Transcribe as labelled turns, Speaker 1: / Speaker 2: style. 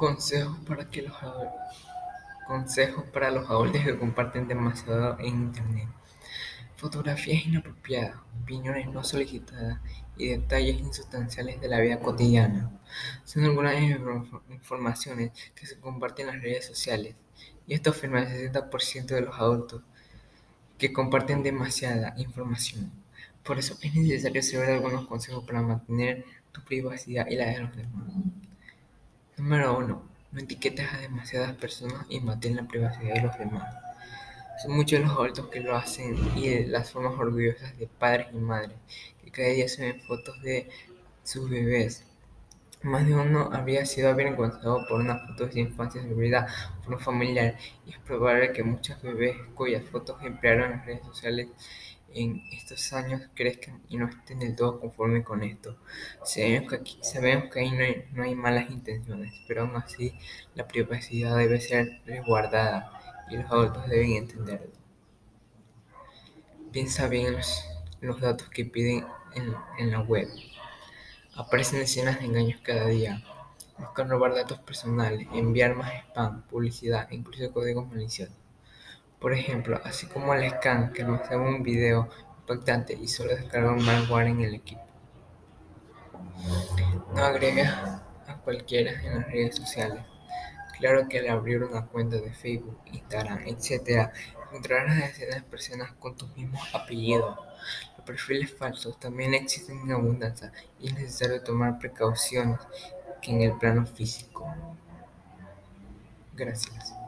Speaker 1: Consejos para, que los, consejos para los adultos que comparten demasiado en Internet. Fotografías inapropiadas, opiniones no solicitadas y detalles insustanciales de la vida cotidiana son algunas informaciones que se comparten en las redes sociales. Y esto afirma el 60% de los adultos que comparten demasiada información. Por eso es necesario saber algunos consejos para mantener tu privacidad y la de los demás. Número 1. No etiquetes a demasiadas personas y mantén la privacidad de los demás. Son muchos los adultos que lo hacen y las formas orgullosas de padres y madres que cada día se ven fotos de sus bebés. Más de uno habría sido avergonzado por una foto de su infancia subida por un familiar y es probable que muchos bebés cuyas fotos emplearon las redes sociales en estos años crezcan y no estén del todo conformes con esto. Sabemos que, aquí, sabemos que ahí no hay, no hay malas intenciones, pero aún así la privacidad debe ser resguardada y los adultos deben entenderlo. Piensa bien los, los datos que piden en, la web. Aparecen decenas de engaños cada día. Buscan robar datos personales, enviar más spam, publicidad e incluso códigos maliciosos. Por ejemplo, así como el scan que muestra un video impactante y solo descarga un malware en el equipo. No agregues a cualquiera en las redes sociales. Claro que al abrir una cuenta de Facebook, Instagram, etc., encontrarás decenas de personas con tus mismos apellidos. Los perfiles falsos también existen en abundancia y es necesario tomar precauciones que en el plano físico. Gracias.